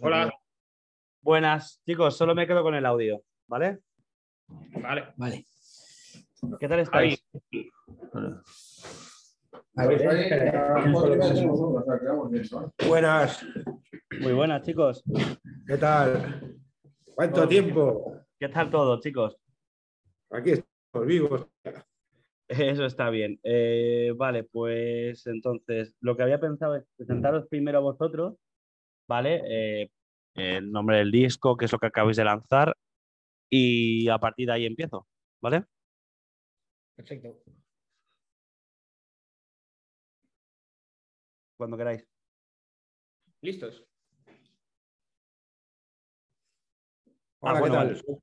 Hola. Buenas, chicos, solo me quedo con el audio, ¿vale? Vale. Vale. ¿Qué tal estáis? A ver, espera. Buenas, Muy buenas, chicos. ¿qué tal? ¿Cuánto tiempo? ¿Qué tal todo, chicos? Aquí estamos vivos. Eso está bien. Eh, vale, pues entonces lo que había pensado es presentaros primero a vosotros, ¿vale? Eh, el nombre del disco, qué es lo que acabáis de lanzar, y a partir de ahí empiezo, ¿vale? Perfecto. Cuando queráis. ¿Listos? Ah, Hola, bueno, ¿qué vale. tal?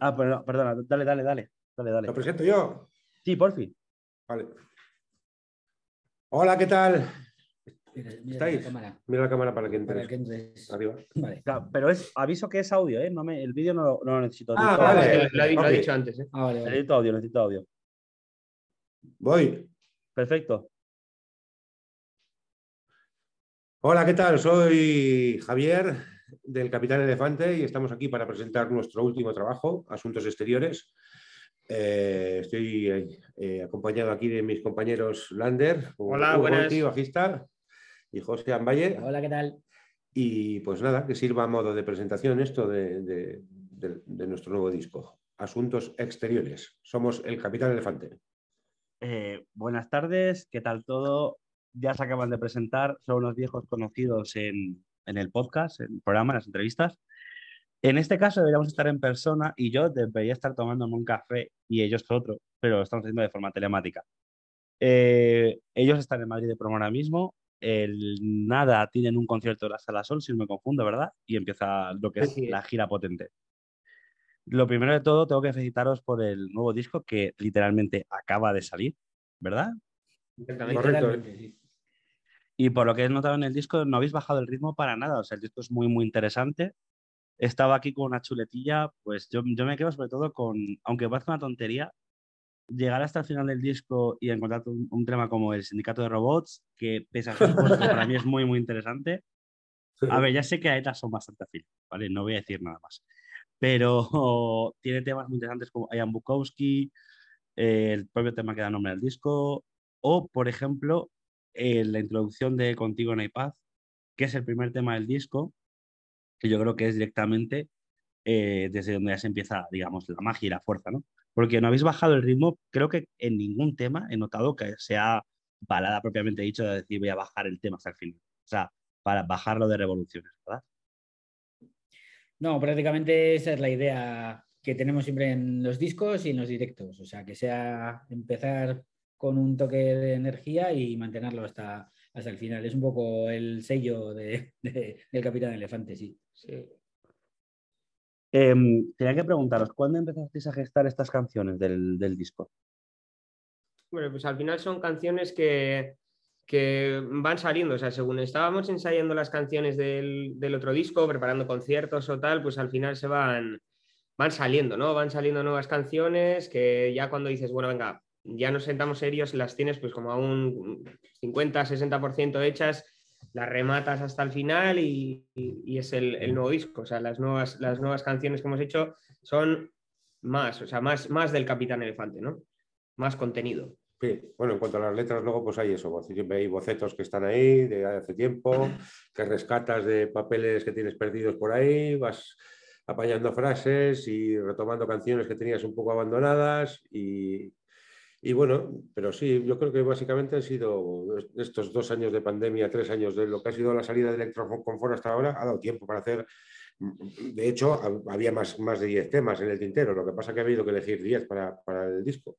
Ah, perdona, perdona, dale, dale, dale. Dale, ¿Lo dale. presento yo? Sí, por fin. Vale. Hola, ¿qué tal? Mira, mira ¿Estáis? la cámara Mira la cámara para que para entres. que entres. Arriba. Vale. Claro, pero es aviso que es audio, ¿eh? No me, el vídeo no, lo- no lo necesito. Ah, Necesito- vale. Lo, ok. dicho antes, ¿eh? Ah, vale, vale. Necesito audio, necesito audio. Voy. Perfecto. Hola, ¿qué tal? Soy Javier del Capitán Elefante y estamos aquí para presentar nuestro último trabajo, Asuntos Exteriores. Eh, estoy eh, acompañado aquí de mis compañeros Lander, Hola, Hugo buenas. Monti, bajista, y José Ambaye. Hola, ¿qué tal? Y pues nada, que sirva a modo de presentación esto de, de- de- de nuestro nuevo disco. Asuntos exteriores. Somos el Capitán Elefante. Eh, buenas tardes, ¿qué tal todo? Ya se acaban de presentar, son unos viejos conocidos en, en el podcast, en el programa, en las entrevistas. En este caso deberíamos estar en persona y yo debería estar tomándome un café y ellos otro, pero lo estamos haciendo de forma telemática. Eh, ellos están en Madrid de promo ahora mismo. El Nada tienen un concierto de la Sala Sol, si no me confundo, ¿verdad? Y empieza lo que es la gira potente. Lo primero de todo, tengo que felicitaros por el nuevo disco que literalmente acaba de salir, ¿verdad? Exactamente. Correcto. Literalmente, sí. Y por lo que he notado en el disco, no habéis bajado el ritmo para nada. O sea, el disco es muy, muy interesante. Estaba aquí con una chuletilla, pues yo, yo me quedo sobre todo con, aunque parezca una tontería, llegar hasta el final del disco y encontrar un, un tema como el Sindicato de Robots, que pese a sus cosas, para mí es muy, muy interesante. A ver, ya sé que a ETA son bastante afines, ¿vale? No voy a decir nada más. Pero tiene temas muy interesantes como Ian Bukowski, eh, el propio tema que da nombre al disco, o, por ejemplo, eh, la introducción de Contigo no hay paz, que es el primer tema del disco, que yo creo que es directamente eh, desde donde ya se empieza, digamos, la magia y la fuerza, ¿no? Porque no habéis bajado el ritmo, creo que en ningún tema he notado que sea balada propiamente dicho de decir voy a bajar el tema hasta el final. O sea, para bajarlo de revoluciones, ¿verdad? No, prácticamente esa es la idea que tenemos siempre en los discos y en los directos. O sea, que sea empezar con un toque de energía y mantenerlo hasta, hasta el final. Es un poco el sello de- de- del Capitán Elefante, sí. Sí. Em, tenía que preguntaros, ¿cuándo empezasteis a gestar estas canciones del, del disco? Bueno, pues al final son canciones que, que van saliendo. O sea, según estábamos ensayando las canciones del, del otro disco, preparando conciertos o tal, pues al final se van, van saliendo, ¿no? Van saliendo nuevas canciones que ya cuando dices, bueno, venga, ya nos sentamos serios, las tienes pues como a un 50-60% hechas, las rematas hasta el final y, y- es el, el nuevo disco. O sea, las nuevas, las nuevas canciones que hemos hecho son más, o sea, más, más del Capitán Elefante, ¿no? Más contenido. Sí, Bueno, en cuanto a las letras, luego pues hay eso, hay bocetos que están ahí de hace tiempo, que rescatas de papeles que tienes perdidos por ahí, vas apañando frases y retomando canciones que tenías un poco abandonadas y, y bueno, pero sí, yo creo que básicamente han sido estos dos años de pandemia, tres años de lo que ha sido la salida de Electroconfort hasta ahora, ha dado tiempo para hacer, de hecho, hab- había más, más de 10 temas en el tintero, lo que pasa que ha habido que elegir 10 para, para el disco,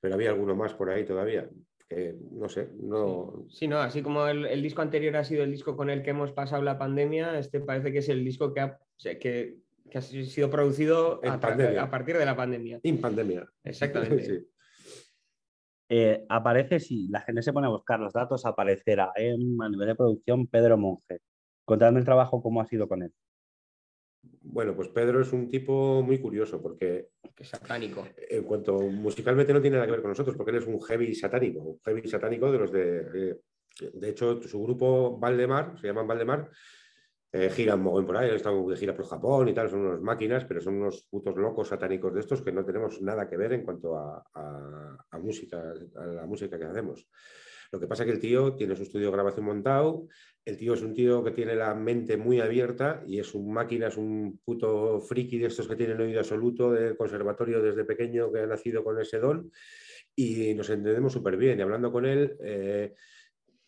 pero había alguno más por ahí todavía, que no sé, no... Sí, no, así como el, el disco anterior ha sido el disco con el que hemos pasado la pandemia, este parece que es el disco que ha, que, que ha sido producido a, a partir de la pandemia. In pandemia. Exactamente. Sí. Eh, aparece, si la gente se pone a buscar los datos, aparecerá en, a nivel de producción Pedro Monge. Contadme el trabajo, cómo ha sido con él. Bueno, pues Pedro es un tipo muy curioso porque Que es satánico. en cuanto musicalmente no tiene nada que ver con nosotros, porque él es un heavy satánico, un heavy satánico de los de... eh, de hecho, su grupo Valdemar, se llaman Valdemar, eh, giran mogollón por ahí, están de gira por Japón y tal, son unas máquinas, pero son unos putos locos satánicos de estos que no tenemos nada que ver en cuanto a, música, a la música que hacemos. Lo que pasa es que el tío tiene su estudio de grabación montado, el tío es un tío que tiene la mente muy abierta y es un máquina, es un puto friki de estos que tienen oído absoluto del conservatorio desde pequeño que ha nacido con ese don y nos entendemos súper bien. Y hablando con él, eh,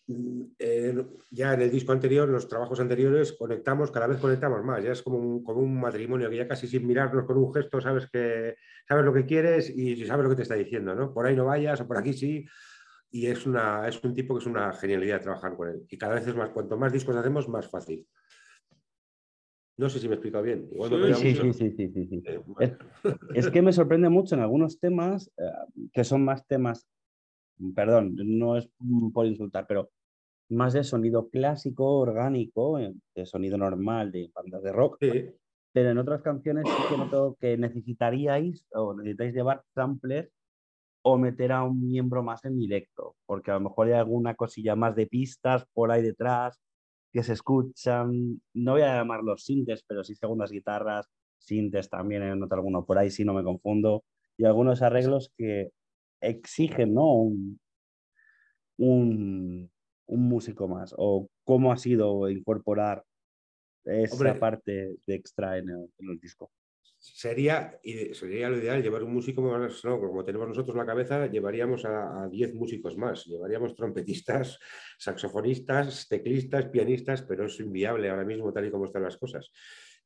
eh, ya en el disco anterior, los trabajos anteriores, conectamos, cada vez conectamos más. Ya es como un, como un matrimonio que ya casi sin mirarnos con un gesto sabes, que, sabes lo que quieres y sabes lo que te está diciendo, ¿no? Por ahí no vayas o por aquí sí y es, una, es un tipo que es una genialidad trabajar con él. Y cada vez es más, cuanto más discos hacemos, más fácil. No sé si me he explicado bien. sí, sí, sí, sí, eh, es, que me sorprende mucho en algunos temas, eh, que son más temas, perdón, no es por insultar, pero más de sonido clásico, orgánico, eh, de sonido normal de bandas de rock. Pero en otras canciones sí que noto que necesitaríais o necesitáis llevar samplers o meter a un miembro más en directo, porque a lo mejor hay alguna cosilla más de pistas por ahí detrás que se escuchan, no voy a llamarlos sintes, pero sí segundas guitarras, sintes también, en otro alguno por ahí, si no me confundo, y algunos arreglos que exigen ¿no? un, un, músico más, o cómo ha sido incorporar esa parte de extra en el disco sería, sería lo ideal llevar un músico más, ¿no? como tenemos nosotros la cabeza, llevaríamos a 10 músicos más, llevaríamos trompetistas, saxofonistas, teclistas, pianistas, pero es inviable ahora mismo tal y como están las cosas.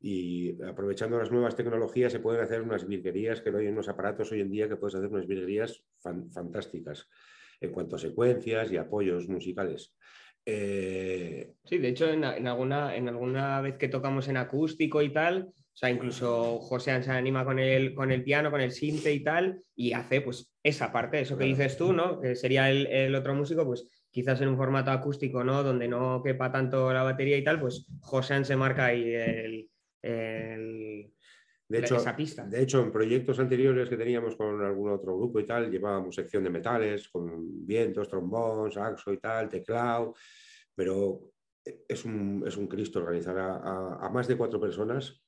Y aprovechando las nuevas tecnologías se pueden hacer unas virguerías, que no hay unos aparatos hoy en día que puedes hacer unas virguerías fantásticas en cuanto a secuencias y apoyos musicales. Eh, sí, de hecho, en, alguna, en alguna vez que tocamos en acústico y tal, o sea, incluso José se anima con el, con el piano, con el sinte y tal, y hace pues esa parte, eso que dices tú, ¿no? Que sería el, otro músico, pues quizás en un formato acústico, ¿no? Donde no quepa tanto la batería y tal, pues José se marca ahí el, de hecho, esa pista. De hecho, en proyectos anteriores que teníamos con algún otro grupo y tal, llevábamos sección de metales, con vientos, trombón, saxo y tal, teclado, pero es un, es un Cristo organizar a más de cuatro personas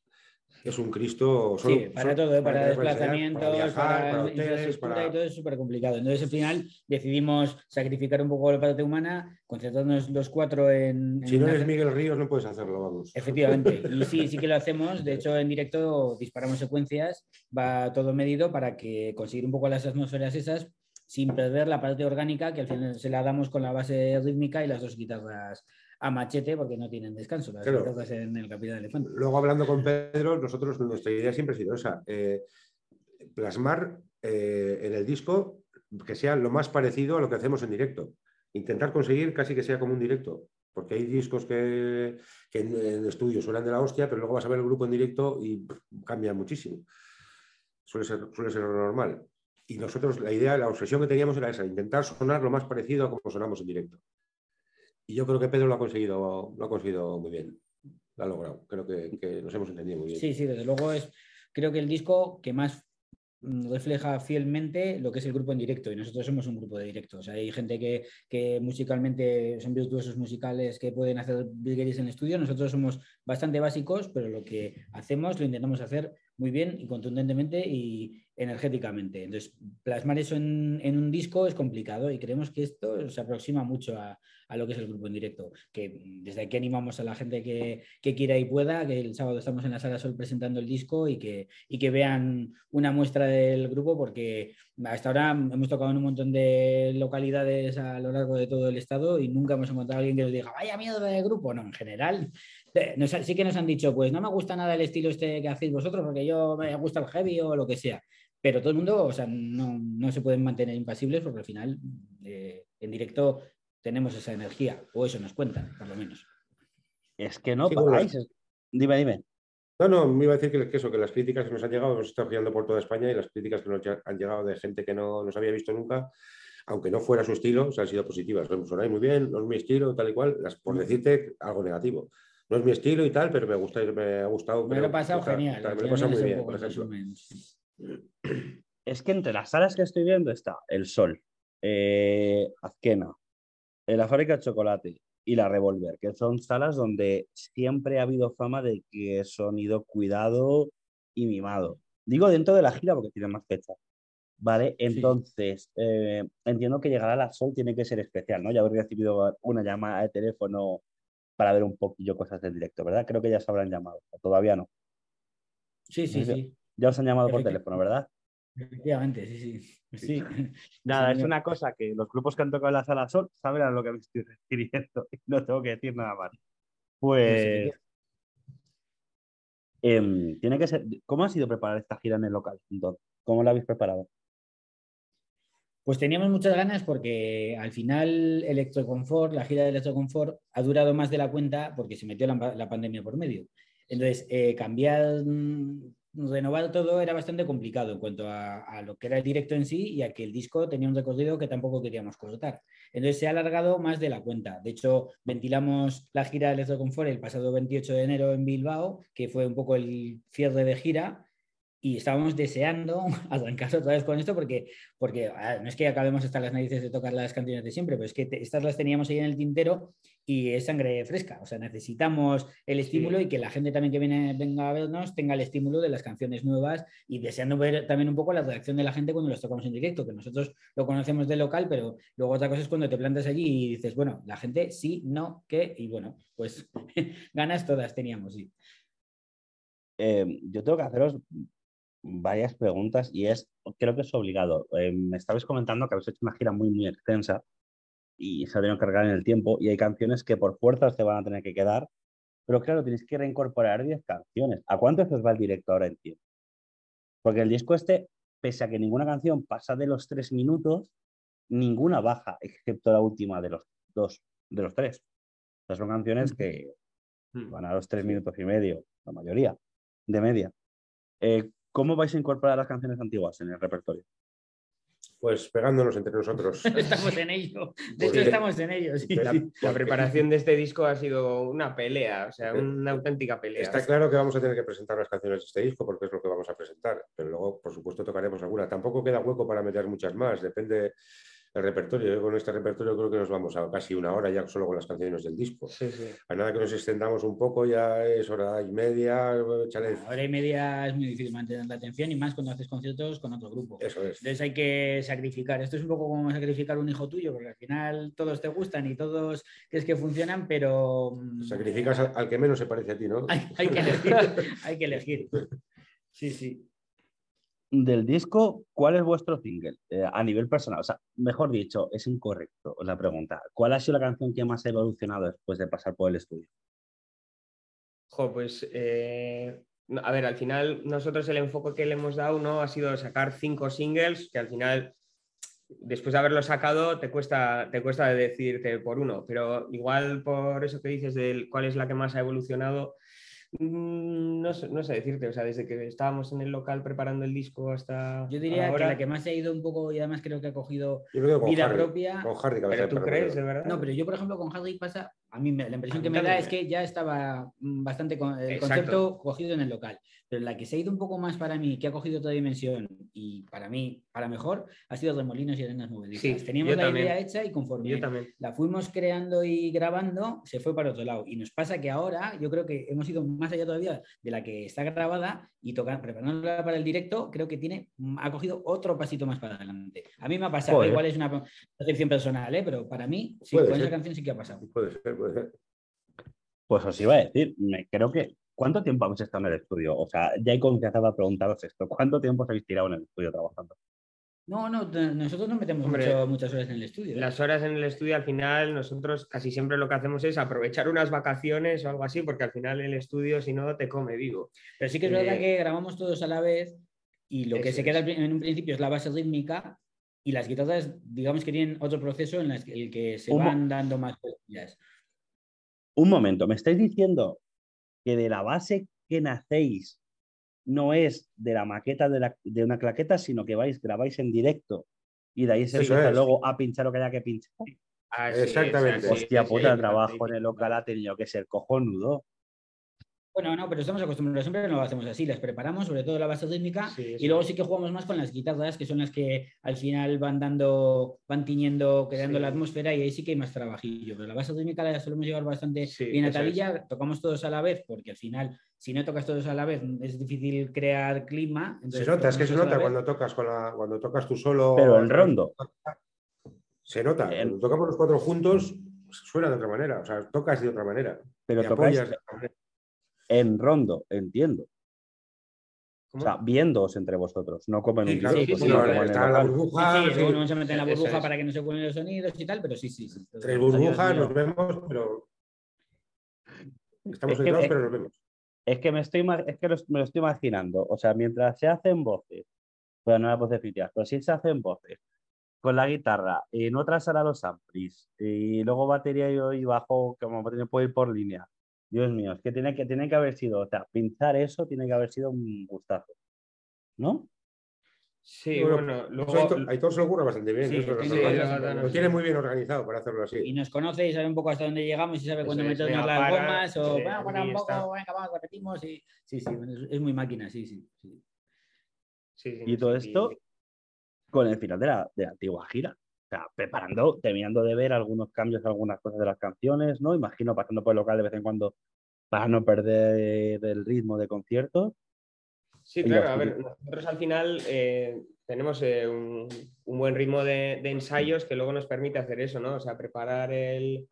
es un Cristo sí, para todo, para, desplazamientos, para, infraestructura y todo es súper complicado. Entonces al final decidimos sacrificar un poco la parte humana, concentrarnos los cuatro en... Si no eres Miguel Ríos no puedes hacerlo, vamos. Efectivamente, y sí, sí que lo hacemos. De hecho, en directo disparamos secuencias, va todo medido para que conseguir un poco las atmósferas esas sin perder la parte orgánica que al final se la damos con la base rítmica y las dos guitarras a machete porque no tienen descanso. en el Capitán Elefante. Luego, hablando con Pedro, nosotros, nuestra idea siempre ha sido esa: eh, plasmar eh, en el disco que sea lo más parecido a lo que hacemos en directo. Intentar conseguir casi que sea como un directo. Porque hay discos que, en, en, estudio suenan de la hostia, pero luego vas a ver el grupo en directo y cambia muchísimo. Suele ser, suele ser lo normal. Y nosotros, la idea, la obsesión que teníamos era esa, intentar sonar lo más parecido a como sonamos en directo. Y yo creo que Pedro lo ha conseguido, lo ha conseguido muy bien. Lo ha logrado. Creo que, nos hemos entendido muy bien. Sí, sí, desde luego es, creo que el disco que más mm, refleja fielmente lo que es el grupo en directo y nosotros somos un grupo de directo. O sea, hay gente que, que musicalmente son virtuosos musicales que pueden hacer virguerías en el estudio. Nosotros somos bastante básicos, pero lo que hacemos lo intentamos hacer muy bien y contundentemente y energéticamente. Entonces, plasmar eso en, en un disco es complicado y creemos que esto se aproxima mucho a, a lo que es el grupo en directo. Que desde aquí animamos a la gente que, quiera y pueda, que el sábado estamos en la sala Sol presentando el disco y que, y que vean una muestra del grupo, porque hasta ahora hemos tocado en un montón de localidades a lo largo de todo el estado y nunca hemos encontrado a alguien que nos diga, vaya miedo del grupo. No, en general, eh, sí que nos han dicho, pues no me gusta nada el estilo este que hacéis vosotros, porque yo me gusta el heavy o lo que sea. Pero todo el mundo, o sea, no, se pueden mantener impasibles porque al final eh, en directo tenemos esa energía, o eso nos cuentan, por lo menos. Es que no Dime, dime. No, no, me iba a decir que, eso, que las críticas que nos han llegado, hemos estado girando por toda España y las críticas que nos han llegado de gente que no nos había visto nunca, aunque no fuera su estilo, se han sido positivas. Sonáis muy bien, no es mi estilo, tal y cual, las, por mm. decirte algo negativo. No es mi estilo y tal, pero me, gusta, me ha gustado. Me lo he pasado genial. Me lo he pasado muy bien, por ejemplo. Es que entre las salas que estoy viendo está El Sol, eh, Azquena, la fábrica de chocolate y la Revolver, que son salas donde siempre ha habido fama de que sonido cuidado y mimado. Digo dentro de la gira porque tiene más fecha. ¿Vale? Entonces, eh, entiendo que llegar a la Sol tiene que ser especial, ¿no? Ya haber recibido una llamada de teléfono para ver un poquillo cosas del directo, ¿verdad? Creo que ya se habrán llamado, todavía no. Sí, sí, sí. Ya os han llamado por teléfono, ¿verdad? Efectivamente, sí, sí. Sí, nada, es una cosa que los grupos que han tocado en la sala Sol saben a lo que me estoy refiriendo y no tengo que decir nada más. Pues. Em, tiene que ser. ¿Cómo ha sido preparar esta gira en el local? Entonces, ¿Cómo la habéis preparado? Pues teníamos muchas ganas porque al final Electroconfort, la gira de Electroconfort, ha durado más de la cuenta porque se metió la, pandemia por medio. Entonces, eh, cambiar, mm, renovar todo era bastante complicado en cuanto a, lo que era el directo en sí y a que el disco tenía un recorrido que tampoco queríamos cortar. Entonces, se ha alargado más de la cuenta. De hecho, ventilamos la gira de Electroconfort el pasado 28 de enero en Bilbao, que fue un poco el cierre de gira y estábamos deseando arrancar otra vez con esto porque, porque no es que acabemos hasta las narices de tocar las canciones de siempre, pero es que estas las teníamos ahí en el tintero y es sangre fresca. O sea, necesitamos el estímulo y que la gente también que viene, venga a vernos tenga el estímulo de las canciones nuevas y deseando ver también un poco la reacción de la gente cuando los tocamos en directo, que nosotros lo conocemos de local, pero luego otra cosa es cuando te plantas allí y dices, bueno, la gente sí, no, qué, y bueno, pues ganas todas teníamos, sí. Eh, yo tengo que haceros varias preguntas y es, creo que es obligado. Eh, me estabais comentando que habéis hecho una gira muy, muy extensa y se ha tenido que cargar en el tiempo y hay canciones que por fuerza se van a tener que quedar, pero claro, tenéis que reincorporar 10 canciones. ¿A cuánto os va el directo ahora en tiempo? Porque el disco este, pese a que ninguna canción pasa de los tres minutos, ninguna baja, excepto la última de los dos, de los tres. Estas son canciones que van a los tres minutos y medio, la mayoría, de media. Eh, ¿Cómo vais a incorporar las canciones antiguas en el repertorio? Pues pegándonos entre nosotros. estamos en ello. De hecho, estamos en ello. La, preparación de este disco ha sido una pelea, o sea, una auténtica pelea. Está claro que vamos a tener que presentar las canciones de este disco porque es lo que vamos a presentar, pero luego, por supuesto, tocaremos alguna. Tampoco queda hueco para meter muchas más, depende el repertorio. Yo con este repertorio creo que nos vamos a casi una hora ya solo con las canciones del disco. A nada que nos extendamos un poco ya es hora y media. Hora y media es muy difícil mantener la atención y más cuando haces conciertos con otro grupo. Eso es. Entonces hay que sacrificar. Esto es un poco como sacrificar un hijo tuyo, porque al final todos te gustan y todos crees que funcionan, pero... Mm, Sacrificas al, que menos se parece a ti, ¿no? hay que elegir. hay que elegir. Sí, sí del disco, ¿cuál es vuestro single eh, a nivel personal? O sea, mejor dicho, es incorrecto la pregunta. ¿Cuál ha sido la canción que más ha evolucionado después de pasar por el estudio? Jo, pues, eh, a ver, al final nosotros el enfoque que le hemos dado ¿no? ha sido sacar cinco singles que al final, después de haberlo sacado, te cuesta, te cuesta por uno, pero igual por eso que dices de cuál es la que más ha evolucionado, no sé, no sé, decirte, o sea, desde que estábamos en el local preparando el disco hasta. Yo diría que la que más se ha ido un poco y además creo que ha cogido vida propia. Con Harry, pero tú crees, de verdad. No, pero yo, por ejemplo, con Harry pasa. A mí la impresión que me da es que ya estaba mm, bastante el concepto cogido en el local. Pero la que se ha ido un poco más para mí, que ha cogido otra dimensión y para mí, para mejor, ha sido Remolinos y Arenas Movedizas. Teníamos la idea hecha y conforme la fuimos creando y grabando, se fue para otro lado. Y nos pasa que ahora yo creo que hemos ido más allá todavía de la que está grabada y tocar, preparándola para el directo, creo que tiene, mm, ha cogido otro pasito más para adelante. A mí me ha pasado, igual es una percepción personal, ¿eh? pero para mí, sí, con esa canción sí que ha pasado. Puede ser, puede. Pues os iba a decir, me, creo que ¿Cuánto tiempo habéis estado en el estudio? O sea, ya hay confianza para preguntaros esto. ¿Cuánto tiempo os habéis tirado en el estudio trabajando? No, no, nosotros no metemos muchas horas en el estudio. ¿eh? Las horas en el estudio, al final, nosotros casi siempre lo que hacemos es aprovechar unas vacaciones o algo así, porque al final el estudio, si no, te come vivo. Pero sí que es verdad eh, que grabamos todos a la vez y lo que se queda en un principio es la base rítmica y las guitarras, digamos que tienen otro proceso en el que se van dando más cosas. Un momento, ¿me estáis diciendo que de la base que nacéis no es de la maqueta de, una claqueta, sino que vais, grabáis en directo y de ahí se empieza luego a pinchar lo que haya que pinchar. Exactamente. Hostia puta, el trabajo en el local ha tenido que ser cojonudo. Bueno, no, pero estamos acostumbrados, siempre no lo hacemos así, las preparamos, sobre todo la base rítmica, Sí, y luego sí que jugamos más con las guitarras, que son las que al final van dando, van tiñendo, creando Sí. la atmósfera, y ahí sí que hay más trabajillo. Pero la base rítmica la solemos llevar bastante Sí, bien atadilla, tocamos todos a la vez, porque al final, si no tocas todos a la vez, es difícil crear clima. Se nota, es que se nota cuando tocas con la, cuando tocas tú solo. Pero el rondo. Se nota. El- Cuando tocamos los cuatro juntos, suena de otra manera. O sea, tocas de otra manera. Pero tocáis en rondo, entiendo. O sea, viéndoos entre vosotros, no como en Sí, un sí, sino sí, como en la burbuja. Sí, sí, sí, uno se mete en la burbuja es. para que no se cuelen los sonidos y tal, pero sí, sí. sí. Tres burbujas, nos vemos, pero. Estamos Es que- aislados, es- pero nos vemos. Es que me estoy es que los- me lo estoy imaginando. O sea, mientras se hacen voces, pero no las voces piteadas, pero sí se hacen voces con la guitarra, y en otra sala los amplis, y luego batería y, bajo, como batería puede ir por línea. Dios mío, es que tiene que, tiene que haber sido, o sea, pinchar eso tiene que haber sido un gustazo. ¿No? Sí, Bueno, bueno, luego. Aitor- Aitor se lo ocurra bastante bien. Sí, eso es sí, lo sí, tiene muy bien organizado para hacerlo así. y nos conoce y sabe un poco hasta dónde llegamos y sabe cuándo venga, las para, gomas o sí, bueno, bueno, un poco, está. venga, vamos, repetimos y sí, sí, es, es muy máquina, sí, sí. sí. sí, sí, Y todo sí, esto con el final de la, de la antigua gira. O sea, preparando, terminando de ver algunos cambios, algunas cosas de las canciones, ¿no? Imagino pasando por el local de vez en cuando para no perder el ritmo de concierto. Sí, claro, a ver, nosotros al final eh, tenemos eh, un, un buen ritmo de, de ensayos que luego nos permite hacer eso, ¿no? O sea, preparar el-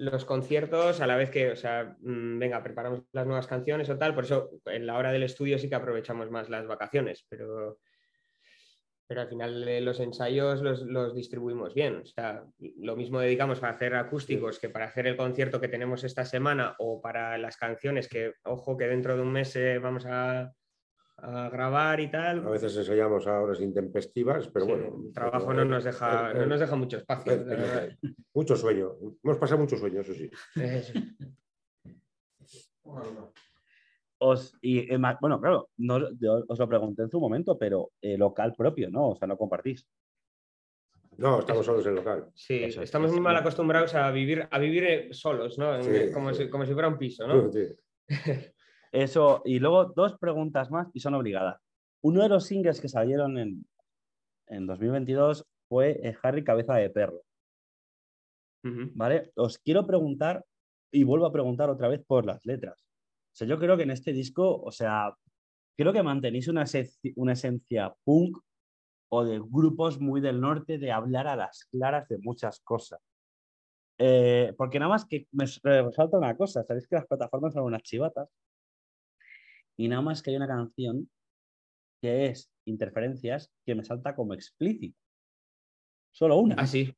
los conciertos a la vez que, o sea, mm, venga, preparamos las nuevas canciones o tal, por eso en la hora del estudio sí que aprovechamos más las vacaciones, pero, pero al final eh, los ensayos los, los distribuimos bien, o sea, lo mismo dedicamos para hacer acústicos que para hacer el concierto que tenemos esta semana o para las canciones que, ojo, que dentro de un mes eh, vamos a a grabar y tal. A veces ensayamos a horas intempestivas, pero Sí, bueno. el trabajo pero, no nos deja, eh, no nos deja mucho espacio. eh, eh, Mucho sueño. Hemos pasado mucho sueño, eso sí. Eso. Os, y, eh, bueno, claro, no, yo os lo pregunté en su momento, pero eh, local propio, ¿no? O sea, no compartís. No, estamos solos en el local. Sí, Eso es, estamos muy mal acostumbrados a vivir, a vivir eh, solos, ¿no? En- Sí, como, sí. Si, como si fuera un piso, ¿no? Sí. Eso, y luego dos preguntas más y son obligadas. Uno de los singles que salieron en, en 2022 fue eh, Harry Cabeza de Perro. ¿vale? Os quiero preguntar, y vuelvo a preguntar otra vez por las letras. Sea, yo creo que en este disco, o sea, creo que mantenéis una, esencia- una esencia punk o de grupos muy del norte de hablar a las claras de muchas cosas. Eh, porque nada más que me resalta una cosa, sabéis que las plataformas son unas chivatas y nada más que hay una canción que es Interferencias que me salta como explícita. Solo una. Ah, sí.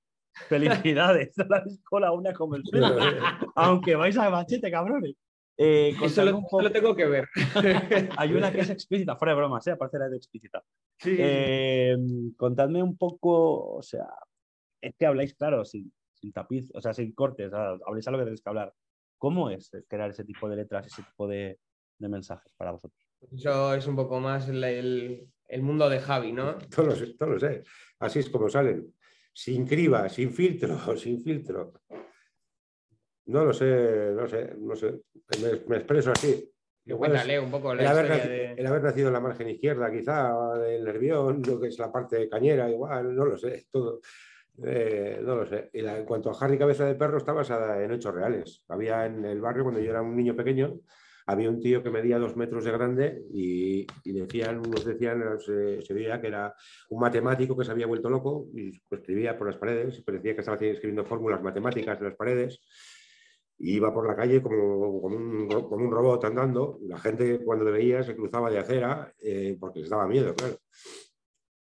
Felicidades, la una como explícita. Aunque vais a machete, cabrones. Eh, Eso lo, un eso poco- lo tengo que ver. Hay una que es explícita, fuera de bromas, ¿eh? aparte de la de explícita. Sí. Eh, contadme un poco, o sea, es que habláis, claro, sin, sin tapiz, o sea, sin cortes, sea, habléis a lo que tenéis que hablar. ¿Cómo es crear ese tipo de letras, ese tipo de, de mensajes para vosotros? Eso es un poco más el, el- el mundo de Javi, ¿no? Todo lo sé, todo lo sé. Así es como salen. Sin criba, sin filtro, sin filtro. No lo sé, no sé, no sé. Me, me expreso así. Igual es Cuéntale un poco la el, haber historia naci- de... el haber nacido en la margen izquierda, quizá, del nervión, lo que es la parte cañera, igual, no lo sé, todo. Eh, no lo sé. Y la- en cuanto a Harry Cabeza de Perro, está basada en hechos reales. Había en el barrio, cuando yo era un niño pequeño, había un tío que medía dos metros de grande y, y decían, unos decían, se, se veía que era un matemático que se había vuelto loco y escribía por las paredes, parecía que estaba escribiendo fórmulas matemáticas en las paredes. Y iba por la calle como, como, un, como un robot andando. La gente cuando le veía se cruzaba de acera eh, porque les daba miedo, claro.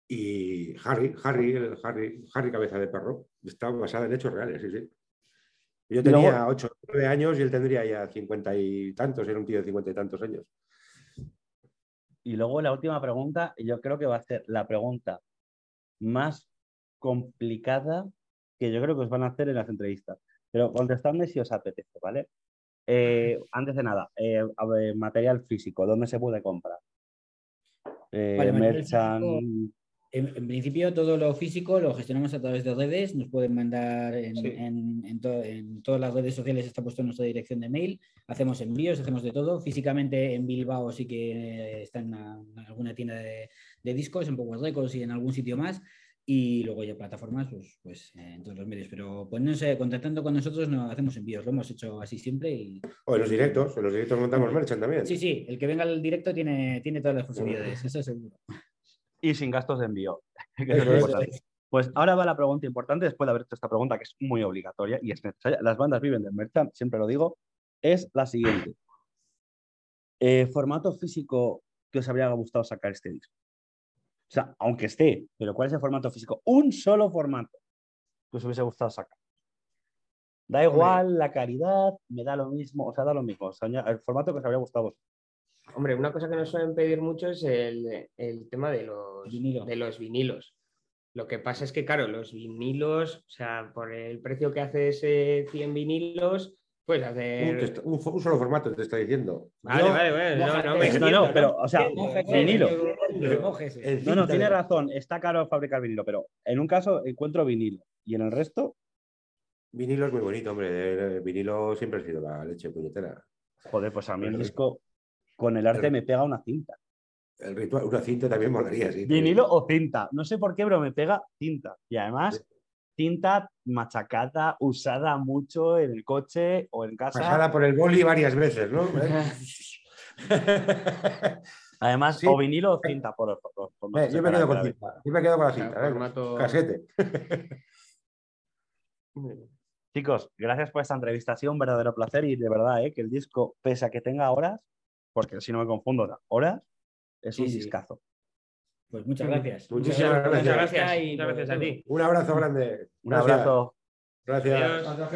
Y Harry, Harry, el Harry, Harry Cabeza de Perro, está basada en hechos reales, sí, sí. Yo tenía 8 o 9 años y él tendría ya 50 y tantos, era un tío de 50 y tantos años. Y luego la última pregunta, yo creo que va a ser la pregunta más complicada que yo creo que os van a hacer en las entrevistas. Pero contestadme si os apetece, ¿vale? Eh, antes de nada, eh, ver, material físico, ¿dónde se puede comprar? Eh, Vale, merchan, físico. En, en principio, todo lo físico lo gestionamos a través de redes. Nos pueden mandar en, Sí. en- en to- en todas las redes sociales, está puesto nuestra dirección de mail. Hacemos envíos, hacemos de todo. Físicamente en Bilbao sí que está en, una- en alguna tienda de, de discos, en Power Records y en algún sitio más. Y luego ya plataformas, pues, pues eh, en todos los medios. Pero poniéndose, contactando con nosotros, no hacemos envíos. Lo hemos hecho así siempre. Y... O en los directos, en los directos montamos merchant también. Sí, sí, el que venga al directo tiene, tiene todas las posibilidades, eso seguro. Y sin gastos de envío. es. Pues ahora va la pregunta importante, después de haber hecho esta pregunta, que es muy obligatoria y es necesaria. Las bandas viven del merchant, siempre lo digo, es la siguiente. Eh, formato físico que os habría gustado sacar este disco. O sea, aunque esté, pero ¿cuál es el formato físico? Un solo formato que os hubiese gustado sacar. Da igual la calidad, me da lo mismo, o sea, da lo mismo. O sea, el formato que os habría gustado. Hombre, una cosa que nos suelen pedir mucho es el, el tema de los, Vinilo. de los vinilos. Lo que pasa es que, claro, los vinilos, o sea, por el precio que hace ese 100 vinilos, puedes Un, hacer... un solo formato te está diciendo. Vale, Yo, vale, vale, no, no, me No, pero, o sea, Entiendo. No, no, cinta tiene de- razón, está caro fabricar vinilo, pero en un caso encuentro vinilo y en el resto, Vinilo es muy bonito, hombre. El vinilo siempre ha sido la leche puñetera. joder, pues a mí el disco con el arte pero- me pega una cinta. El ritual, una cinta también molaría, sí. Vinilo o cinta, no sé por qué, pero me pega cinta. Y además, cinta machacada, usada mucho en el coche o en casa. Pasada por el boli varias veces, ¿no? Además, Sí. o vinilo o cinta por, por- por- Eh, yo me quedo con cinta. Yo me quedo con la cinta. ¿eh? formato- Casete. Chicos, gracias por esta entrevista. Ha sido un verdadero placer y de verdad, ¿eh? que el disco, pese a que tenga horas, porque si no me confundo, horas, es Sí, un sí. discazo. Pues muchas gracias. Muchísimas Muchas gracias. gracias, Y muchas gracias a ti. Un abrazo grande. Un Gracias. abrazo. Gracias. Adiós.